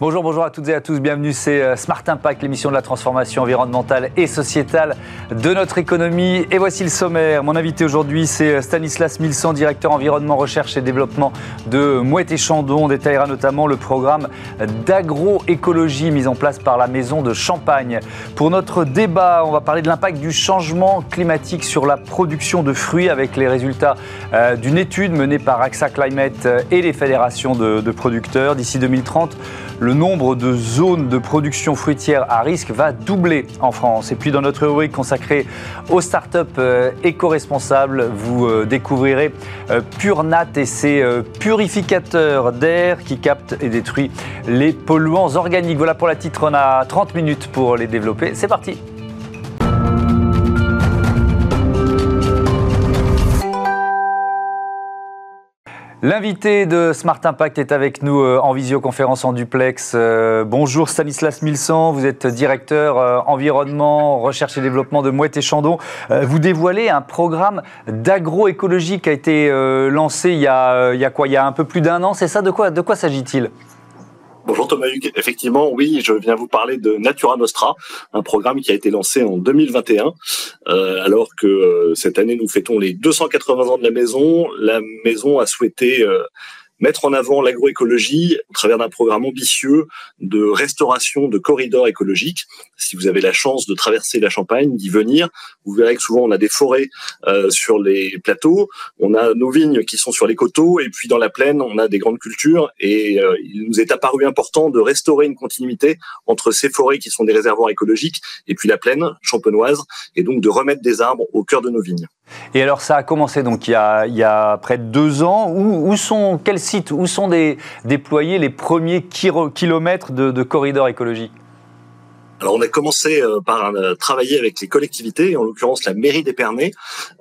Bonjour, bonjour à toutes et à tous. Bienvenue, c'est euh, Smart Impact, l'émission de la transformation environnementale et sociétale de notre économie. Et voici le sommaire. Mon invité aujourd'hui, c'est euh, Stanislas Milsan, directeur environnement, recherche et développement de Mouette et Chandon. On détaillera notamment le programme d'agroécologie mis en place par la maison de Champagne. Pour notre débat, on va parler de l'impact du changement climatique sur la production de fruits avec les résultats euh, d'une étude menée par AXA Climate et les fédérations de, de producteurs. D'ici 2030, le nombre de zones de production fruitière à risque va doubler en France. Et puis dans notre rubrique consacrée aux startups euh, éco-responsables, vous euh, découvrirez euh, PureNat et ses purificateurs d'air qui captent et détruisent les polluants organiques. Voilà pour la titre, on a 30 minutes pour les développer. C'est parti L'invité de Smart Impact est avec nous euh, en visioconférence en duplex. Euh, bonjour Stanislas Milsan, vous êtes directeur euh, environnement, recherche et développement de Mouette et Chandon. Vous dévoilez un programme d'agroécologie qui a été lancé il y a, un peu plus d'un an, c'est ça? De quoi, de quoi s'agit-il? Bonjour Thomas Hugues. Effectivement, oui, je viens vous parler de Natura Nostra, un programme qui a été lancé en 2021, euh, alors que euh, cette année nous fêtons les 280 ans de la maison. La maison a souhaité euh, mettre en avant l'agroécologie au travers d'un programme ambitieux de restauration de corridors écologiques. Si vous avez la chance de traverser la Champagne, d'y venir, vous verrez que souvent on a des forêts euh, sur les plateaux, on a nos vignes qui sont sur les coteaux, et puis dans la plaine, on a des grandes cultures. Et euh, il nous est apparu important de restaurer une continuité entre ces forêts qui sont des réservoirs écologiques et puis la plaine champenoise, et donc de remettre des arbres au cœur de nos vignes. Et alors ça a commencé donc il y a, il y a près de deux ans. Où, où sont quels sites, où sont déployés les premiers kilomètres de corridors écologiques? Alors on a commencé euh, par euh, travailler avec les collectivités, en l'occurrence la mairie d'Épernay,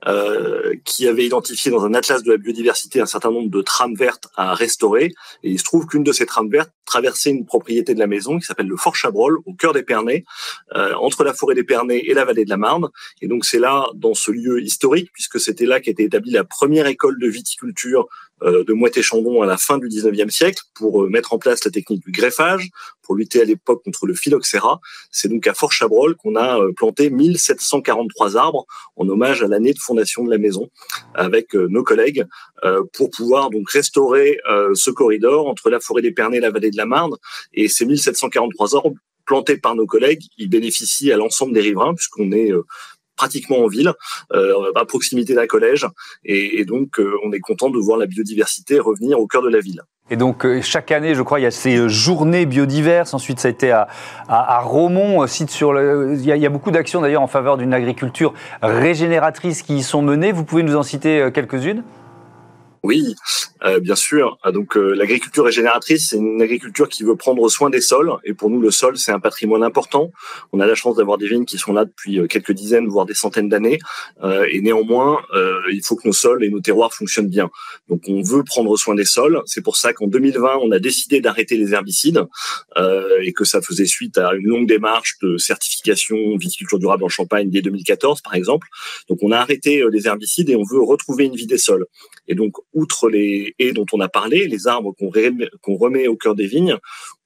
euh, qui avait identifié dans un atlas de la biodiversité un certain nombre de trames vertes à restaurer. Et il se trouve qu'une de ces trames vertes traversait une propriété de la maison qui s'appelle le Fort Chabrol, au cœur d'Épernay, euh, entre la forêt d'Épernay et la vallée de la Marne. Et donc c'est là, dans ce lieu historique, puisque c'était là qu'était établie la première école de viticulture de Moët-et-Chandon à la fin du 19e siècle pour euh, mettre en place la technique du greffage, pour lutter à l'époque contre le phylloxéra. C'est donc à Fort Chabrol qu'on a euh, planté 1743 arbres en hommage à l'année de fondation de la maison avec nos collègues pour pouvoir donc restaurer ce corridor entre la forêt d'Épernay et la vallée de la Marne. Et ces 1743 arbres plantés par nos collègues, ils bénéficient à l'ensemble des riverains puisqu'on est pratiquement en ville, euh, à proximité d'un collège. Et, donc, euh, on est content de voir la biodiversité revenir au cœur de la ville. Et donc, euh, chaque année, je crois, il y a ces journées biodiverses. Ensuite, ça a été à, Romont, site sur le... Il y a, il y a beaucoup d'actions d'ailleurs en faveur d'une agriculture régénératrice qui y sont menées. Vous pouvez nous en citer quelques-unes? Oui, euh, bien sûr. Ah, donc euh, l'agriculture régénératrice, c'est une agriculture qui veut prendre soin des sols. Et pour nous, le sol, c'est un patrimoine important. On a la chance d'avoir des vignes qui sont là depuis euh, quelques dizaines, voire des centaines d'années. et néanmoins, il faut que nos sols et nos terroirs fonctionnent bien. Donc on veut prendre soin des sols. C'est pour ça qu'en 2020, on a décidé d'arrêter les herbicides et que ça faisait suite à une longue démarche de certification viticulture durable en Champagne dès 2014, par exemple. Donc on a arrêté les herbicides et on veut retrouver une vie des sols. Et donc outre les haies dont on a parlé, les arbres qu'on remet, au cœur des vignes,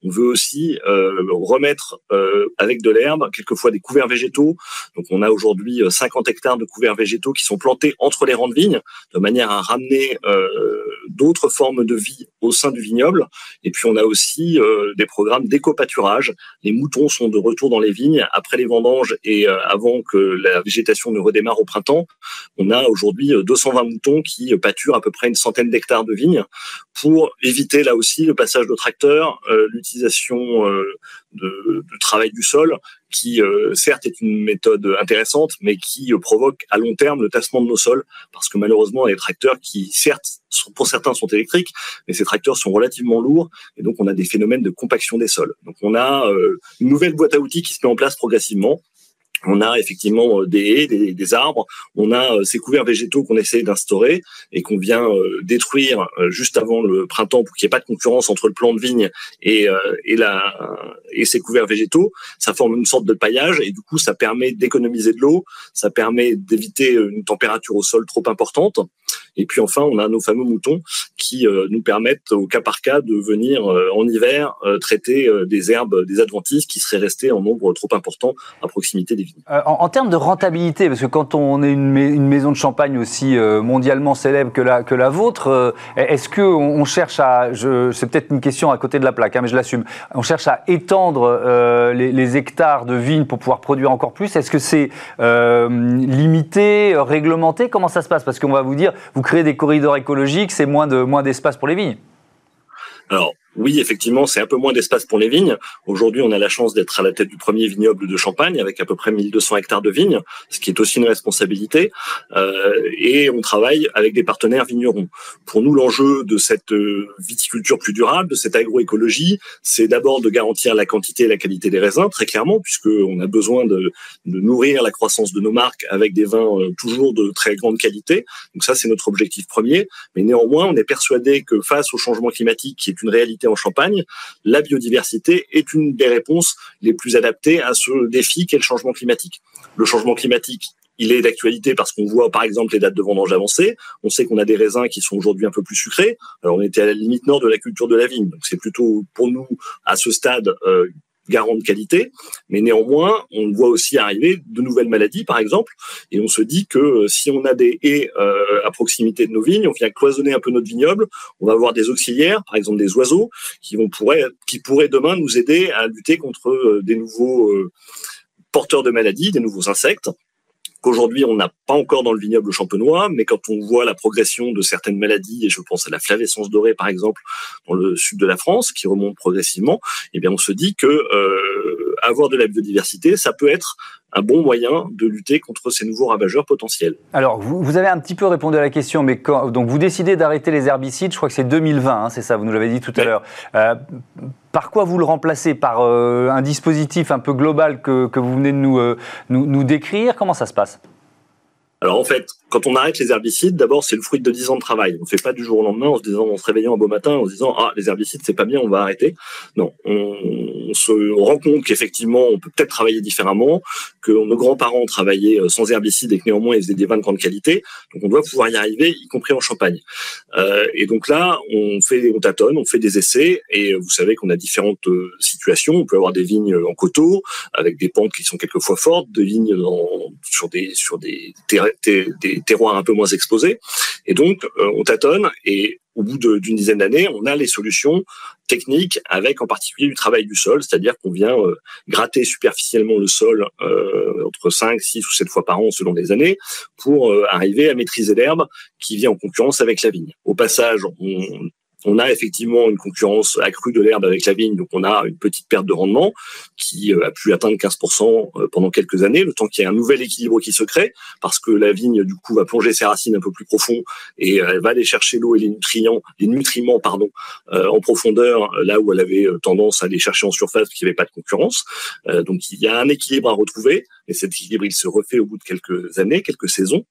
on veut aussi euh, remettre euh, avec de l'herbe, quelquefois des couverts végétaux. Donc on a aujourd'hui 50 euh, hectares de couverts végétaux qui sont plantés entre les rangs de vignes, de manière à ramener d'autres formes de vie au sein du vignoble. Et puis on a aussi des programmes d'éco-pâturage. Les moutons sont de retour dans les vignes après les vendanges et avant que la végétation ne redémarre au printemps. On a aujourd'hui 220 moutons qui pâturent à peu près une centaine d'hectares de vignes pour éviter là aussi le passage de tracteurs, euh, de, de, travail du sol, qui euh, certes est une méthode intéressante, mais qui provoque à long terme le tassement de nos sols, parce que malheureusement, les tracteurs qui certes pour certains sont électriques, mais ces tracteurs sont relativement lourds, et donc on a des phénomènes de compaction des sols. Donc on a une nouvelle boîte à outils qui se met en place progressivement on a effectivement euh, des haies, des, arbres, on a euh, ces couverts végétaux qu'on essaie d'instaurer et qu'on vient euh, détruire juste avant le printemps pour qu'il n'y ait pas de concurrence entre le plant de vigne et, et, la, et ces couverts végétaux. Ça forme une sorte de paillage et du coup ça permet d'économiser de l'eau, ça permet d'éviter une température au sol trop importante Et puis enfin, on a nos fameux moutons qui nous permettent au cas par cas de venir en hiver traiter des herbes, des adventices qui seraient restées en nombre trop important à proximité des vignes. En, termes de rentabilité, parce que quand on est une, maison de champagne aussi mondialement célèbre que la, vôtre, est-ce qu'on on cherche à, c'est peut-être une question à côté de la plaque, hein, mais je l'assume, on cherche à étendre les, hectares de vignes pour pouvoir produire encore plus? Est-ce que c'est euh, limité, réglementé? Comment ça se passe? Parce qu'on va vous dire, vous créez des corridors écologiques, c'est moins de moins d'espace pour les vignes. Oui, effectivement, c'est un peu moins d'espace pour les vignes. Aujourd'hui, on a la chance d'être à la tête du premier vignoble de Champagne avec à peu près 1200 hectares de vignes, ce qui est aussi une responsabilité. Euh, et on travaille avec des partenaires vignerons. Pour nous, l'enjeu de cette euh, viticulture plus durable, de cette agroécologie, c'est d'abord de garantir la quantité et la qualité des raisins, très clairement, puisqu'on a besoin de, de, nourrir la croissance de nos marques avec des vins euh, toujours de très grande qualité. Donc ça, c'est notre objectif premier. Mais néanmoins, on est persuadé que face au changement climatique, qui est une réalité en Champagne, la biodiversité est une des réponses les plus adaptées à ce défi qu'est le changement climatique. Le changement climatique, il est d'actualité parce qu'on voit par exemple les dates de vendange avancées. On sait qu'on a des raisins qui sont aujourd'hui un peu plus sucrés. Alors on était à la limite nord de la culture de la vigne, donc c'est plutôt pour nous à ce stade euh, garant de qualité, mais néanmoins, on voit aussi arriver de nouvelles maladies, par exemple, et on se dit que euh, si on a des haies euh, à proximité de nos vignes, on vient cloisonner un peu notre vignoble, on va avoir des auxiliaires, par exemple des oiseaux, qui vont pourraient, qui pourraient demain nous aider à lutter contre euh, des nouveaux porteurs de maladies, des nouveaux insectes qu'aujourd'hui on n'a pas encore dans le vignoble champenois, mais quand on voit la progression de certaines maladies, et je pense à la flavescence dorée par exemple dans le sud de la France, qui remonte progressivement, eh bien on se dit que euh, avoir de la biodiversité, ça peut être un bon moyen de lutter contre ces nouveaux ravageurs potentiels. Alors, vous, avez un petit peu répondu à la question, mais quand, donc vous décidez d'arrêter les herbicides, je crois que c'est 2020, hein, c'est ça, vous nous l'avez dit tout à l'heure. Euh, par quoi vous le remplacez? Par euh, un dispositif un peu global que, que vous venez de nous, euh, nous, nous décrire? Comment ça se passe? Alors en fait, quand on arrête les herbicides, d'abord c'est le fruit de 10 ans de travail. On ne fait pas du jour au lendemain en se disant, en se réveillant un beau matin, en se disant ah les herbicides c'est pas bien, on va arrêter. Non, on, se rend compte qu'effectivement on peut peut-être travailler différemment, que nos grands-parents travaillaient euh, sans herbicides et que néanmoins ils faisaient des vins de grande qualité. Donc on doit pouvoir y arriver, y compris en Champagne. Euh, et donc là, on fait, on tâtonne, on fait des essais et vous savez qu'on a différentes euh, situations. On peut avoir des vignes en coteaux avec des pentes qui sont quelquefois fortes, des vignes sur des sur des terrains des, terroirs un peu moins exposés. Et donc, euh, on tâtonne et au bout d'une dizaine d'années, on a les solutions techniques avec en particulier du travail du sol, c'est-à-dire qu'on vient euh, gratter superficiellement le sol euh, entre 5, 6 ou 7 fois par an selon les années pour arriver à maîtriser l'herbe qui vient en concurrence avec la vigne. Au passage, on, on a effectivement une concurrence accrue de l'herbe avec la vigne, donc on a une petite perte de rendement qui euh, a pu atteindre 15% euh, pendant quelques années, le temps qu'il y ait un nouvel équilibre qui se crée, parce que la vigne du coup va plonger ses racines un peu plus profond et elle va aller chercher l'eau et les nutriments, les nutriments pardon, euh, en profondeur, là où elle avait tendance à aller chercher en surface parce qu'il n'y avait pas de concurrence. donc il y a un équilibre à retrouver, et cet équilibre il se refait au bout de quelques années, quelques saisons.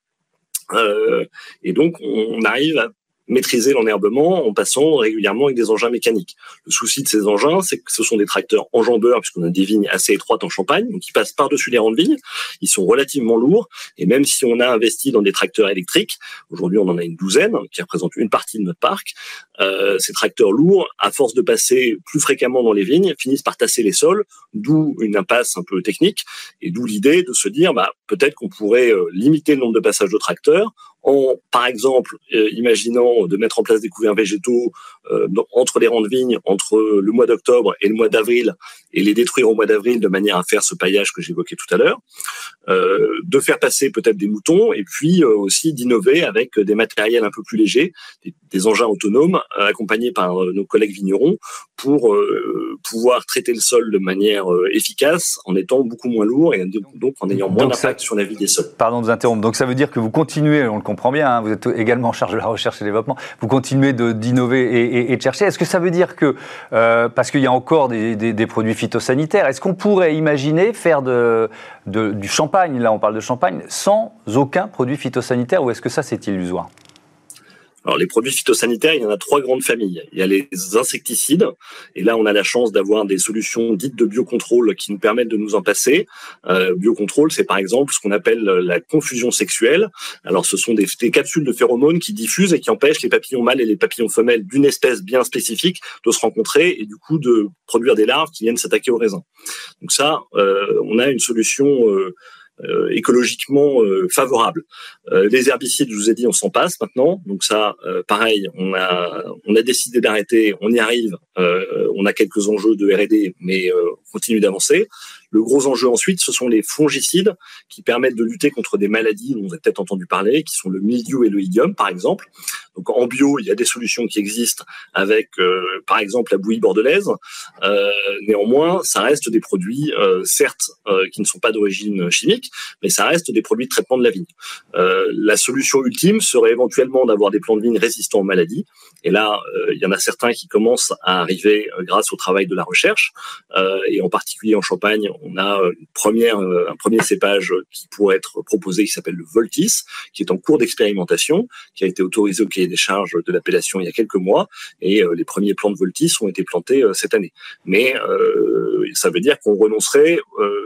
et donc on arrive à maîtriser l'enherbement en passant régulièrement avec des engins mécaniques. Le souci de ces engins, c'est que ce sont des tracteurs enjambeurs, puisqu'on a des vignes assez étroites en Champagne, donc ils passent par-dessus les rangs de vignes. Ils sont relativement lourds, et même si on a investi dans des tracteurs électriques, aujourd'hui on en a une douzaine, qui représentent une partie de notre parc, euh, ces tracteurs lourds, à force de passer plus fréquemment dans les vignes, finissent par tasser les sols, d'où une impasse un peu technique, et d'où l'idée de se dire, bah, peut-être qu'on pourrait euh, limiter le nombre de passages de tracteurs en, par exemple, euh, imaginant de mettre en place des couverts végétaux euh, entre les rangs de vignes, entre le mois d'octobre et le mois d'avril, et les détruire au mois d'avril de manière à faire ce paillage que j'évoquais tout à l'heure, euh, de faire passer peut-être des moutons, et puis euh, aussi d'innover avec des matériels un peu plus légers, des, des engins autonomes accompagnés par nos collègues vignerons pour pouvoir traiter le sol de manière efficace en étant beaucoup moins lourd et donc en ayant moins d'impact sur la vie des sols. Pardon de vous interrompre. Donc ça veut dire que vous continuez, on le comprend bien, hein, vous êtes également en charge de la recherche et développement, vous continuez d'innover et, de chercher. Est-ce que ça veut dire que, euh, parce qu'il y a encore des, produits phytosanitaires, est-ce qu'on pourrait imaginer faire de, du champagne, là on parle de champagne, sans aucun produit phytosanitaire ou est-ce que ça c'est illusoire? Alors les produits phytosanitaires, il y en a trois grandes familles. Il y a les insecticides, et là on a la chance d'avoir des solutions dites de biocontrôle qui nous permettent de nous en passer. Euh, biocontrôle, c'est par exemple ce qu'on appelle la confusion sexuelle. Alors ce sont des, des, capsules de phéromones qui diffusent et qui empêchent les papillons mâles et les papillons femelles d'une espèce bien spécifique de se rencontrer et du coup de produire des larves qui viennent s'attaquer au raisin. Donc ça, euh, on a une solution euh, euh, écologiquement euh, favorable. Euh, les herbicides, je vous ai dit, on s'en passe maintenant. Donc ça, pareil, on a on a décidé d'arrêter. On y arrive. on a quelques enjeux de R&D, mais on continue d'avancer. Le gros enjeu ensuite, ce sont les fongicides qui permettent de lutter contre des maladies dont vous avez peut-être entendu parler, qui sont le mildiou et le idium, par exemple. Donc en bio, il y a des solutions qui existent avec, euh, par exemple, la bouillie bordelaise. Euh, néanmoins, ça reste des produits, euh, certes, euh, qui ne sont pas d'origine chimique, mais ça reste des produits de traitement de la vigne. La solution ultime serait éventuellement d'avoir des plants de vigne résistants aux maladies. Et là, il y en a certains qui commencent à arriver grâce au travail de la recherche, et en particulier en Champagne, on a une première, euh, un premier cépage qui pourrait être proposé qui s'appelle le Voltis, qui est en cours d'expérimentation, qui a été autorisé au cahier des charges de l'appellation il y a quelques mois, et euh, les premiers plants de Voltis ont été plantés euh, cette année. Mais ça veut dire qu'on renoncerait,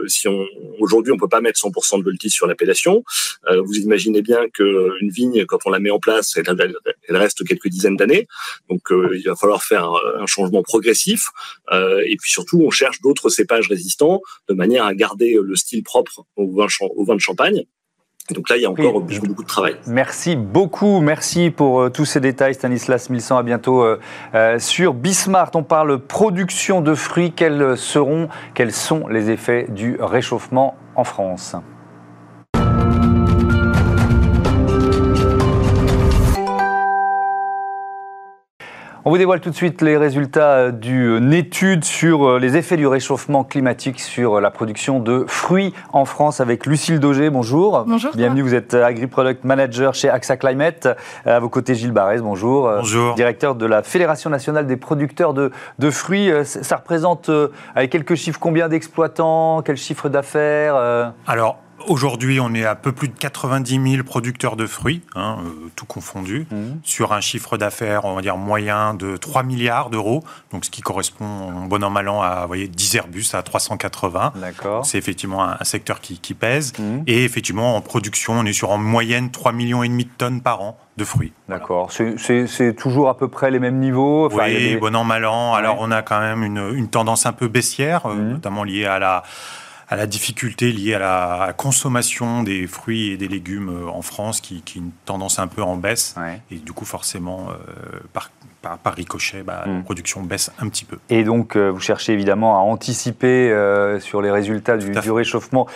si on aujourd'hui on peut pas mettre 100% de Voltis sur l'appellation. vous imaginez bien qu'une vigne, quand on la met en place, elle, elle reste quelques dizaines d'années, donc il va falloir faire un changement progressif. et puis surtout, on cherche d'autres cépages résistants de manière à garder le style propre au vin, au vin de champagne. Donc là, il y a encore beaucoup, de travail. Merci beaucoup. Merci pour euh, tous ces détails, Stanislas Milsan. À bientôt euh, euh, sur Bismart. On parle production de fruits. Quels seront, quels sont les effets du réchauffement en France? On vous dévoile tout de suite les résultats d'une étude sur euh, les effets du réchauffement climatique sur euh, la production de fruits en France avec Lucille Daugé. Bonjour. Bonjour. Bienvenue, vous êtes euh, Agri-Product Manager chez AXA Climate. À vos côtés, Gilles Barrez, bonjour. Bonjour. Directeur de la Fédération nationale des producteurs de, de fruits. Ça représente, avec quelques chiffres, combien d'exploitants? Quel chiffre d'affaires? Alors, Aujourd'hui, on est à peu plus de 90 000 producteurs de fruits, hein, euh, tout confondu, mmh. sur un chiffre d'affaires, on va dire, moyen de 3 milliards d'euros, donc ce qui correspond, bon an, mal an, à voyez, 10 Airbus à 380. D'accord. C'est effectivement un, secteur qui, pèse. Mmh. Et effectivement, en production, on est sur en moyenne 3,5 millions et demi de tonnes par an de fruits. D'accord. C'est toujours à peu près les mêmes niveaux? Oui, bon an, mal an. Alors, on a quand même une, tendance un peu baissière, euh, mmh. notamment liée à la à la difficulté liée à la consommation des fruits et des légumes euh, en France, qui, qui une tendance un peu en baisse. Et du coup, forcément, euh, par, par, ricochet, bah, la hmm. production baisse un petit peu. Et donc, euh, vous cherchez évidemment à anticiper sur les résultats du, du réchauffement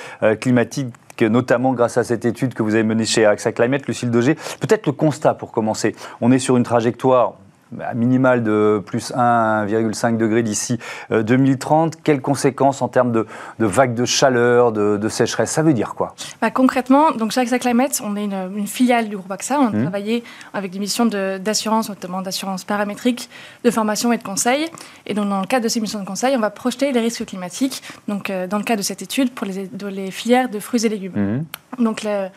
climatique notamment grâce à cette étude que vous avez menée chez AXA Climate, Lucille Dogé. Peut-être le constat pour commencer. On est sur une trajectoire à minimal de plus 1,5 degré d'ici 2030. Euh, Quelles conséquences en termes de, vagues de chaleur, de, sécheresse? Ça veut dire quoi? Bah, Concrètement, donc chez AXA Climate, on est une, filiale du groupe AXA. On a mmh. travaillé avec des missions d'assurance, notamment d'assurance paramétrique, de formation et de conseil. Et donc, dans le cadre de ces missions de conseil, on va projeter les risques climatiques, donc, euh, dans le cadre de cette étude, pour les, les filières de fruits et légumes. Mmh. Donc, le,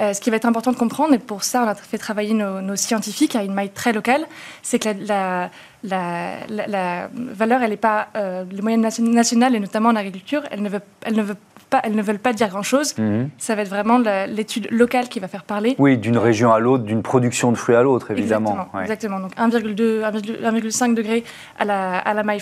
euh, ce qui va être important de comprendre, et pour ça on a fait travailler nos, scientifiques à une maille très locale, c'est que la, valeur, elle n'est pas euh, le moyenne national, et notamment en agriculture, elle ne veut, elle ne veut elles ne veulent pas dire grand-chose. Mhm. Ça va être vraiment l'étude locale qui va faire parler. Oui, d'une région à l'autre, d'une production de fruits à l'autre, évidemment. Exactement. Donc 1,2, 1,5 degré à la, à la maille,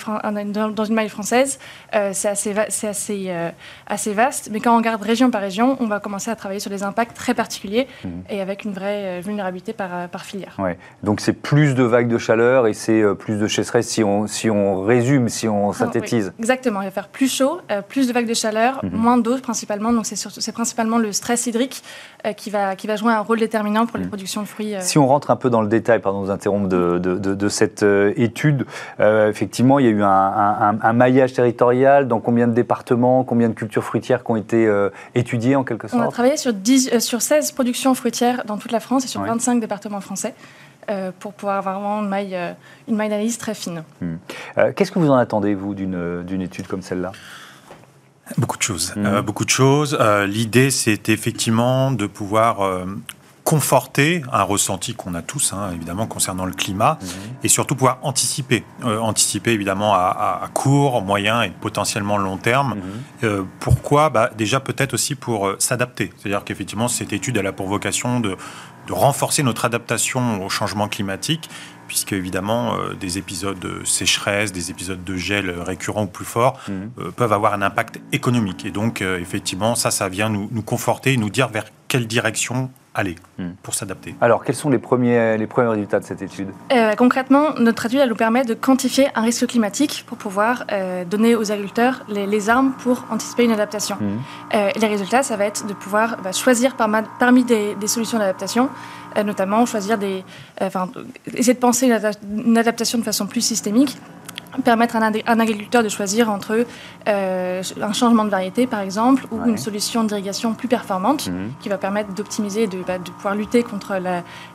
dans une maille française, euh, c'est assez, assez, euh, assez vaste. Mais quand on regarde région par région, on va commencer à travailler sur des impacts très particuliers mhm. et avec une vraie euh, vulnérabilité par, par filière. Ouais. Donc c'est plus de vagues de chaleur et c'est plus de sécheresse si on, si on résume, si on ah, synthétise. Exactement. Il va faire plus chaud, plus de vagues de chaleur, mhm. moins d'eau principalement. Donc c'est principalement le stress hydrique euh, qui, va, qui va jouer un rôle déterminant pour les mm. productions de fruits. Euh. Si on rentre un peu dans le détail, pardon de vous interrompre, de, de, cette euh, étude, effectivement, il y a eu un, maillage territorial dans combien de départements, combien de cultures fruitières qui ont été étudiées en quelque sorte On a travaillé sur, 10, sur 16 productions fruitières dans toute la France et sur 25 départements français. pour pouvoir avoir vraiment une maille, une maille d'analyse très fine. Mm. Qu'est-ce que vous en attendez, vous, d'une étude comme celle-là? Beaucoup de choses. Mhm. Euh, beaucoup de choses. Euh, l'idée, c'est effectivement de pouvoir euh, conforter un ressenti qu'on a tous, hein, évidemment, concernant le climat, mhm. et surtout pouvoir anticiper. Anticiper, évidemment, à, court, moyen et potentiellement long terme. Mhm. Pourquoi? Bah, Déjà, peut-être aussi pour s'adapter. C'est-à-dire qu'effectivement, cette étude, elle a pour vocation de, de renforcer notre adaptation au changement climatique puisque évidemment euh, des épisodes de sécheresse, des épisodes de gel récurrents ou plus forts mhm. euh, peuvent avoir un impact économique. Et donc euh, effectivement, ça, ça vient nous, nous conforter, nous dire vers quelle direction aller mhm. pour s'adapter. Alors, quels sont les premiers, les premiers résultats de cette étude? Concrètement, notre étude elle nous permet de quantifier un risque climatique pour pouvoir donner aux agriculteurs les, armes pour anticiper une adaptation. Mhm. les résultats, ça va être de pouvoir bah, choisir parmi des, des solutions d'adaptation euh, notamment choisir des, euh, enfin, essayer de penser une adaptation de façon plus systémique permettre à un, agriculteur de choisir entre euh, un changement de variété, par exemple, ou une solution d'irrigation plus performante, mhm. qui va permettre d'optimiser de, bah, de, pouvoir lutter contre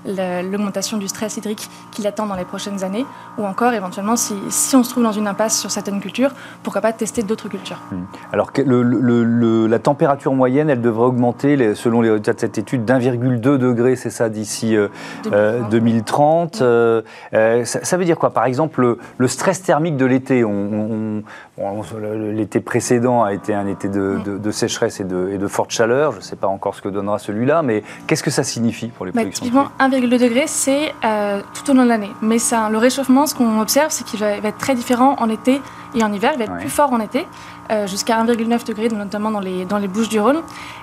l'augmentation du stress hydrique qui attend dans les prochaines années, ou encore, éventuellement, si, si, on se trouve dans une impasse sur certaines cultures, pourquoi pas tester d'autres cultures. Mhm. Alors, le, la température moyenne, elle devrait augmenter, selon les résultats de cette étude, d'1,2 degré, c'est ça, d'ici 2030. Euh, euh, ça, ça, veut dire quoi? Par exemple, le stress thermique de l'été. On, l'été précédent a été un été de, sécheresse et de, et de, forte chaleur. Je ne sais pas encore ce que donnera celui-là, mais qu'est-ce que ça signifie pour les bah, productions Typiquement, 1,2 degré, c'est euh, tout au long de l'année. Mais ça, le réchauffement, ce qu'on observe, c'est qu'il va, être très différent en été et en hiver. Il va être plus fort en été. Euh, jusqu'à 1,9 degré, notamment dans les, dans les Bouches du Rhône.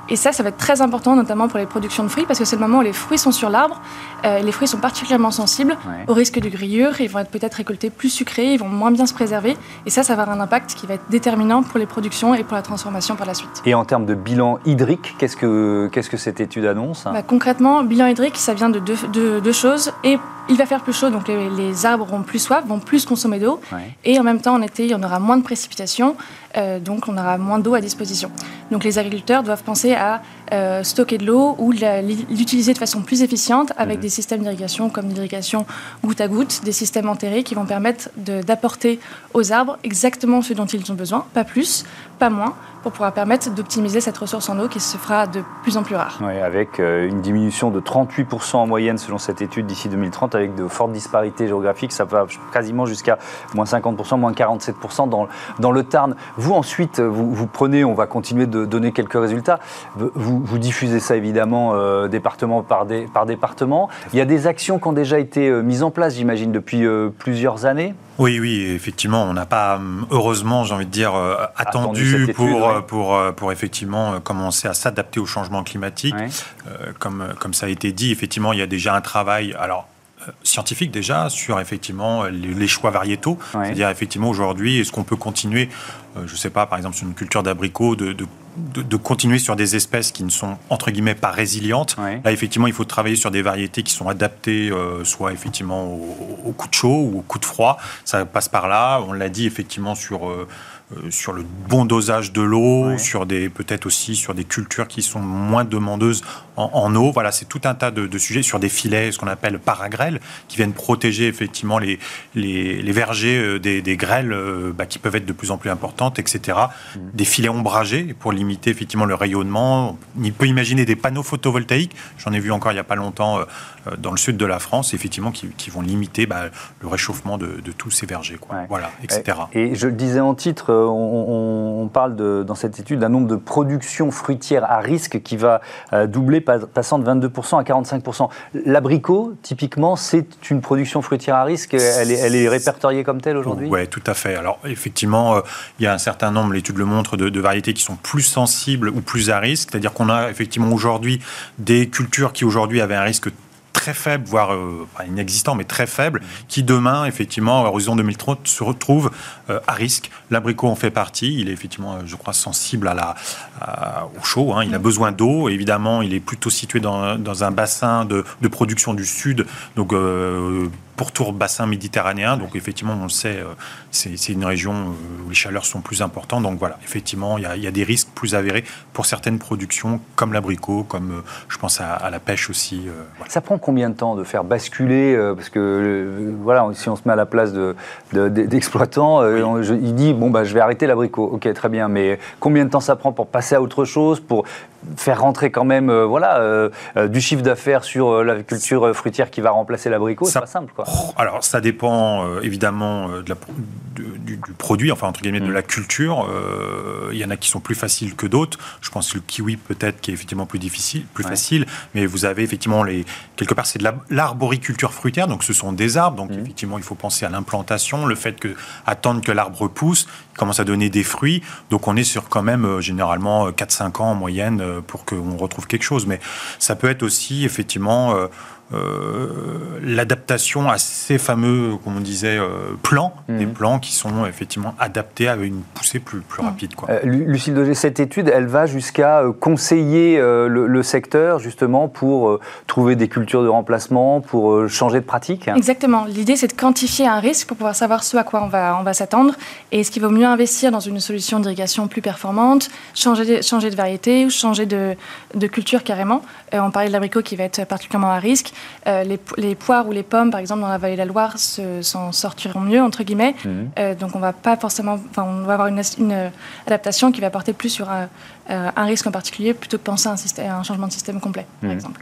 Et ça, ça va être très important, notamment pour les productions de fruits, parce que c'est le moment où les fruits sont sur l'arbre. Euh, les fruits sont particulièrement sensibles au risque de grillure. Ils vont être peut-être récoltés plus sucrés, ils vont moins bien se préserver. Et ça, ça va avoir un impact qui va être déterminant pour les productions et pour la transformation par la suite. Et en termes de bilan hydrique, qu'est-ce que, qu'est-ce que cette étude annonce? Bah, Concrètement, bilan hydrique, ça vient de deux, de, choses. Et il va faire plus chaud, donc les, arbres auront plus soif, vont plus consommer d'eau. Et en même temps, en été, il y en aura moins de précipitations. Euh, donc on aura moins d'eau à disposition. Donc les agriculteurs doivent penser à euh, stocker de l'eau ou l'utiliser de façon plus efficiente avec mhm. des systèmes d'irrigation comme l'irrigation goutte à goutte, des systèmes enterrés qui vont permettre d'apporter aux arbres exactement ce dont ils ont besoin, pas plus, pas moins, pour pouvoir permettre d'optimiser cette ressource en eau qui se fera de plus en plus rare. Oui, avec euh, une diminution de 38% en moyenne selon cette étude d'ici 2030, avec de fortes disparités géographiques, ça va quasiment jusqu'à moins 50%, moins 47% dans, dans le Tarn. Vous ensuite, vous, vous, prenez, on va continuer de donner quelques résultats, vous, vous diffusez ça évidemment euh, département par, par département. Il y a des actions qui ont déjà été euh, mises en place, j'imagine, depuis plusieurs années oui, oui, effectivement, on n'a pas, heureusement, j'ai envie de dire, attendu, pour, euh, pour, euh, pour effectivement euh, commencer à s'adapter au changement climatique. comme, comme ça a été dit, effectivement, il y a déjà un travail. Alors, scientifique déjà sur effectivement les, choix variétaux. C'est-à-dire effectivement aujourd'hui, est-ce qu'on peut continuer, je ne sais pas, par exemple sur une culture d'abricots, de, de, continuer sur des espèces qui ne sont entre guillemets pas résilientes. Là effectivement, il faut travailler sur des variétés qui sont adaptées soit effectivement au, coup de chaud ou au coup de froid. Ça passe par là. On l'a dit effectivement sur euh, sur le bon dosage de l'eau, sur des peut-être aussi sur des cultures qui sont moins demandeuses en, eau. Voilà, c'est tout un tas de, sujets sur des filets, ce qu'on appelle paragrêles, qui viennent protéger effectivement les, les, vergers euh, des, grêles euh, bah, qui peuvent être de plus en plus importantes, etc. Mm. Des filets ombragés pour limiter effectivement le rayonnement. On peut imaginer des panneaux photovoltaïques. J'en ai vu encore il n'y a pas longtemps dans le sud de la France, effectivement, qui, vont limiter bah, le réchauffement de, tous ces vergers, quoi. voilà, etc. Et je le disais en titre on, parle dans cette étude d'un nombre de productions fruitières à risque qui va euh, doubler, passant de 22% à 45%. L'abricot, typiquement, c'est une production fruitière à risque. Elle est, répertoriée comme telle aujourd'hui? Oui, tout à fait. Alors, effectivement, euh, il y a un certain nombre, l'étude le montre, de, de, variétés qui sont plus sensibles ou plus à risque. C'est-à-dire qu'on a effectivement aujourd'hui des cultures qui aujourd'hui avaient un risque très faible, voire euh, inexistant, mais très faible, qui demain, effectivement, à l'horizon 2030, se retrouve euh, à risque. L'abricot en fait partie. Il est effectivement, euh, je crois, sensible à la, au chaud. Hein. Il a mm. besoin d'eau. Évidemment, il est plutôt situé dans, dans un bassin de, de, production du sud, donc pourtour bassin méditerranéen. Donc effectivement, on le sait, euh, c'est une région euh, où les chaleurs sont plus importantes. Donc voilà, effectivement, il y, a, des risques plus avérés pour certaines productions, comme l'abricot, comme euh, je pense à, la pêche aussi. Ça prend combien de temps de faire basculer Parce que voilà, si on se met à la place d'exploitants, de, il dit bon bah je vais arrêter l'abricot. Ok, très bien, mais combien de temps ça prend pour passer à autre chose, pour faire rentrer quand même voilà, du chiffre d'affaires sur la culture fruitière qui va remplacer l'abricot? C'est pas simple. Quoi. Alors, ça dépend évidemment de la, du, produit, enfin, entre guillemets, de mm. la culture. Il y en a qui sont plus faciles que d'autres. Je pense que le kiwi, peut-être, qui est effectivement plus difficile, plus facile. Mais vous avez effectivement, les, quelque part, c'est de l'arboriculture fruitière. Donc, ce sont des arbres. Donc, mm. effectivement, il faut penser à l'implantation, le fait que attendre que l'arbre pousse, il commence à donner des fruits. Donc on est sur quand même euh, généralement 4-5 euh, ans en moyenne euh, pour qu'on retrouve quelque chose. Mais ça peut être aussi effectivement euh, l'adaptation à ces fameux, comme on disait, euh, plans, mhm. des plans qui sont effectivement adaptés à une poussée plus, plus mhm. rapide. Quoi. Euh, Lucille Dogé, cette étude, elle va jusqu'à conseiller le, secteur justement pour trouver des cultures de remplacement, pour changer de pratique Exactement. L'idée, c'est de quantifier un risque pour pouvoir savoir ce à quoi on va, on va s'attendre et est-ce qu'il vaut mieux investir dans une solution d'irrigation plus performante, changer, changer de variété ou changer de, de culture carrément. on parlait de l'abricot qui va être particulièrement à risque. Euh, les, poires ou les pommes, par exemple, dans la vallée de la Loire, s'en sortiront mieux, entre guillemets. Mhm. Euh, donc, on va pas forcément. on va avoir une, une, adaptation qui va porter plus sur un, euh, risque en particulier, plutôt que penser à un, système, un changement de système complet, par mhm. exemple.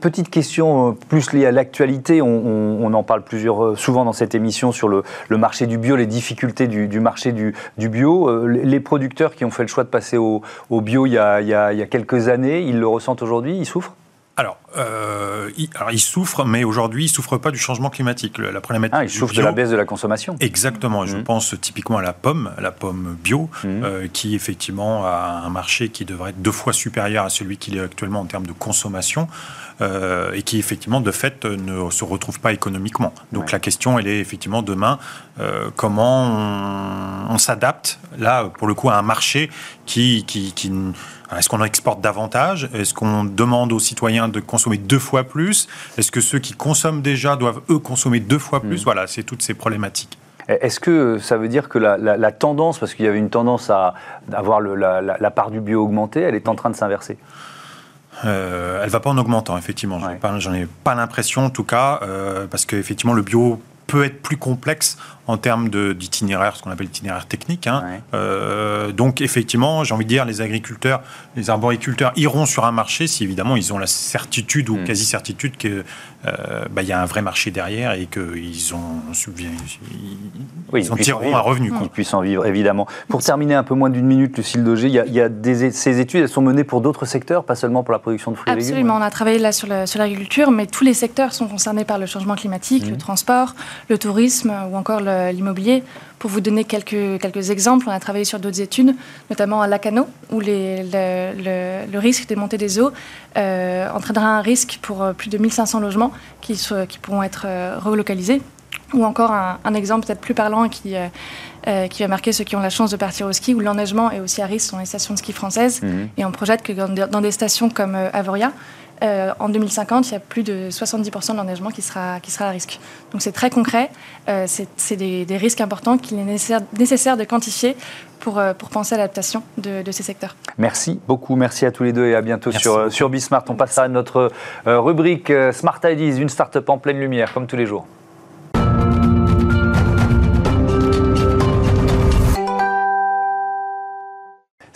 petite question plus liée à l'actualité. On, en parle plusieurs, souvent dans cette émission sur le, marché du bio, les difficultés du, marché du, bio. les producteurs qui ont fait le choix de passer au, bio il y, a, il y a quelques années, ils le ressentent aujourd'hui Ils souffrent? Alors, euh, il, alors, souffre, mais aujourd'hui, il ne souffre pas du changement climatique. La problématique. Ah, il souffre de la baisse de la consommation. Exactement. Je mmh. pense typiquement à la pomme, la pomme bio, mmh. euh, qui effectivement a un marché qui devrait être deux fois supérieur à celui qu'il est actuellement en termes de consommation. Euh, et qui effectivement de fait ne se retrouve pas économiquement. Donc la question elle est effectivement demain euh, comment on, s'adapte là pour le coup à un marché qui, qui, qui est-ce qu'on exporte davantage? Est-ce qu'on demande aux citoyens de consommer deux fois plus? Est-ce que ceux qui consomment déjà doivent, eux, consommer deux fois plus? Mm. Voilà, c'est toutes ces problématiques. Est-ce que ça veut dire que la, tendance, parce qu'il y avait une tendance à avoir la, part du bio augmentée, elle est en train de s'inverser? Euh, elle va pas en augmentant, effectivement. J'en ai, pas l'impression, en tout cas, euh, parce qu'effectivement, le bio peut être plus complexe en termes d'itinéraire, ce qu'on appelle l'itinéraire technique. Hein. Euh, donc effectivement, j'ai envie de dire, les agriculteurs, les arboriculteurs iront sur un marché si évidemment ils ont la certitude ou mm. quasi-certitude qu'il euh, bah, y a un vrai marché derrière et qu'ils ont, ils, oui, ils tireront un revenu. Qu'ils puissent en vivre, évidemment. Pour terminer un peu moins d'une minute, Lucille Dogé, il y a, il y a des, ces études, elles sont menées pour d'autres secteurs, pas seulement pour la production de fruits et légumes Absolument, on a travaillé là sur l'agriculture, mais tous les secteurs sont concernés par le changement climatique, le mm. transport, le tourisme ou encore le l'immobilier. Pour vous donner quelques, quelques exemples, on a travaillé sur d'autres études, notamment à Lacano, où les, le, risque de montée des eaux euh, entraînera un risque pour euh, plus de 1500 logements qui, qui pourront être euh, relocalisés. Ou encore un, exemple peut-être plus parlant qui, qui va marquer ceux qui ont la chance de partir au ski, où l'enneigement est aussi à risque dans les stations de ski françaises. Mmh. Et on projette que dans des stations comme Avoria, euh, en 2050, il y a plus de 70% de l'enneigement qui sera, qui sera à risque. Donc c'est très concret, euh, c'est des, risques importants qu'il est nécessaire, nécessaire, de quantifier pour, euh, pour penser à l'adaptation de, ces secteurs. Merci beaucoup, merci à tous les deux et à bientôt sur, sur Bismart. On passera à notre rubrique Smart Ideas, une start-up en pleine lumière, comme tous les jours.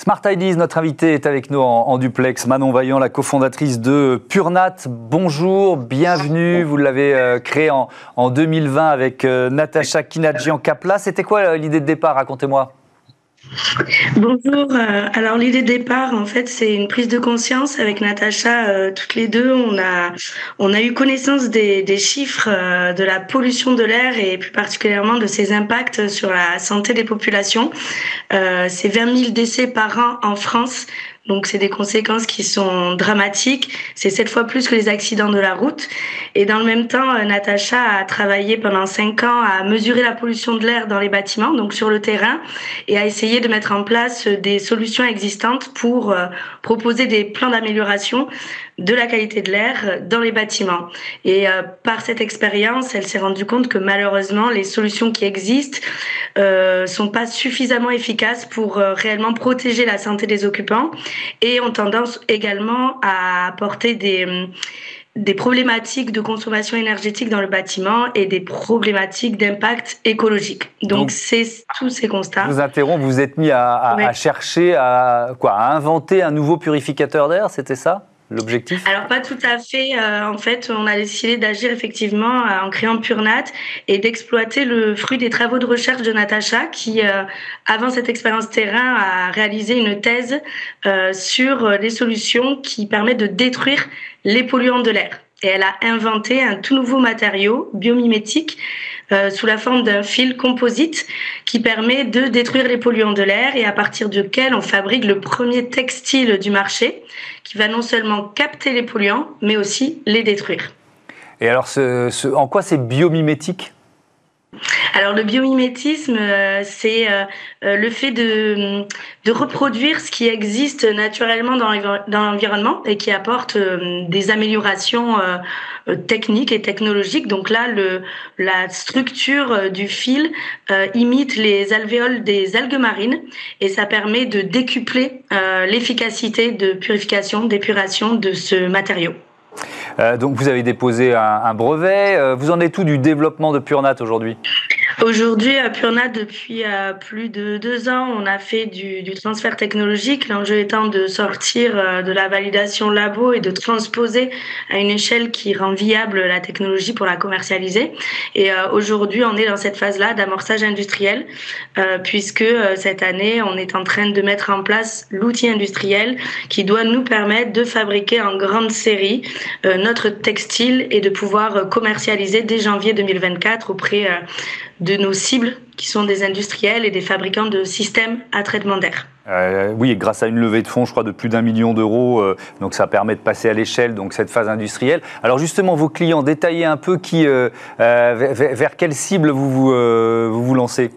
Smart Ideas, notre invité est avec nous en, duplex, Manon Vaillant, la cofondatrice de Purnat. Bonjour, bienvenue. Vous l'avez euh, créé en, en, 2020 avec euh, Natacha Kinadjian Kapla. C'était quoi euh, l'idée de départ? Racontez-moi. Bonjour. Euh, alors l'idée de départ, en fait, c'est une prise de conscience avec Natacha. Euh, toutes les deux, on a on a eu connaissance des, des chiffres euh, de la pollution de l'air et plus particulièrement de ses impacts sur la santé des populations. c'est 20 000 décès par an en France donc c'est des conséquences qui sont dramatiques. C'est sept fois plus que les accidents de la route. Et dans le même temps, euh, Natacha a travaillé pendant cinq ans à mesurer la pollution de l'air dans les bâtiments, donc sur le terrain, et à essayer de mettre en place des solutions existantes pour euh, proposer des plans d'amélioration de la qualité de l'air dans les bâtiments. Et euh, par cette expérience, elle s'est rendue compte que malheureusement, les solutions qui existent euh, sont pas suffisamment efficaces pour euh, réellement protéger la santé des occupants et ont tendance également à apporter des des problématiques de consommation énergétique dans le bâtiment et des problématiques d'impact écologique. Donc, c'est tous ces constats. Je vous interromps, vous êtes mis à, chercher, à, quoi, à inventer un nouveau purificateur d'air, c'était ça? L'objectif? Alors pas tout à fait. Euh, en fait, on a décidé d'agir effectivement euh, en créant PureNat et d'exploiter le fruit des travaux de recherche de Natacha qui, euh, avant cette expérience terrain, a réalisé une thèse sur des solutions qui permettent de détruire les polluants de l'air. Et elle a inventé un tout nouveau matériau biomimétique sous la forme d'un fil composite qui permet de détruire les polluants de l'air et à partir duquel on fabrique le premier textile du marché va non seulement capter les polluants, mais aussi les détruire. Et alors, en quoi c'est biomimétique? Alors le biomimétisme, euh, c'est euh, euh, le fait de, reproduire ce qui existe naturellement dans l'environnement et qui apporte des améliorations techniques et technologiques. Donc là, la structure du fil imite les alvéoles des algues marines et ça permet de décupler l'efficacité de purification, d'épuration de ce matériau. Donc vous avez déposé un, brevet. Vous en êtes tout du développement de PureNat aujourd'hui? Aujourd'hui, à PureNat, depuis euh, plus de deux ans, on a fait du, transfert technologique. L'enjeu étant de sortir de la validation labo et de transposer à une échelle qui rend viable la technologie pour la commercialiser. Et aujourd'hui, on est dans cette phase-là d'amorçage industriel, puisque cette année, on est en train de mettre en place l'outil industriel qui doit nous permettre de fabriquer en grande série notre textile et de pouvoir commercialiser dès janvier 2024 auprès euh, de nos cibles qui sont des industriels et des fabricants de systèmes à traitement d'air. Euh, oui, grâce à une levée de fonds, je crois, de plus d'un million d'euros, euh, donc ça permet de passer à l'échelle, donc cette phase industrielle. Alors justement, vos clients, détaillez un peu qui, vers, quelle cible vous vous, vous lancez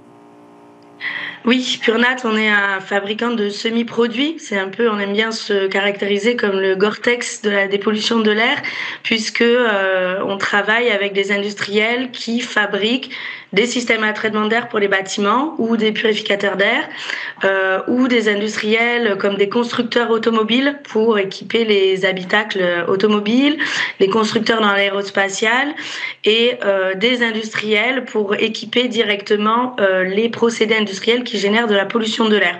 oui, PureNat, on est un fabricant de semi-produits. C'est un peu, on aime bien se caractériser comme le Gore-Tex de la dépollution de l'air, puisque euh, on travaille avec des industriels qui fabriquent des systèmes à traitement d'air pour les bâtiments ou des purificateurs d'air euh, ou des industriels comme des constructeurs automobiles pour équiper les habitacles automobiles, les constructeurs dans l'aérospatial et euh, des industriels pour équiper directement euh, les procédés industriels qui génèrent de la pollution de l'air.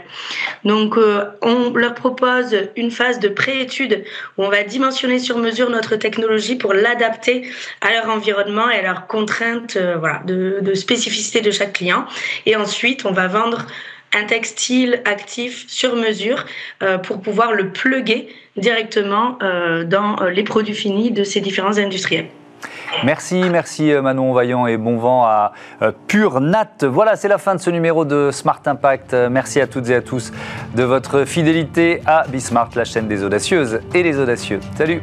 Donc on leur propose une phase de préétude où on va dimensionner sur mesure notre technologie pour l'adapter à leur environnement et à leurs contraintes voilà, de, de spécificité de chaque client. Et ensuite, on va vendre un textile actif sur mesure euh, pour pouvoir le pluguer directement euh, dans euh, les produits finis de ces différents industriels. Merci, merci Manon Vaillant et bon vent à Pure Nat. Voilà, c'est la fin de ce numéro de Smart Impact. Merci à toutes et à tous de votre fidélité à Bismart, la chaîne des audacieuses et les audacieux. Salut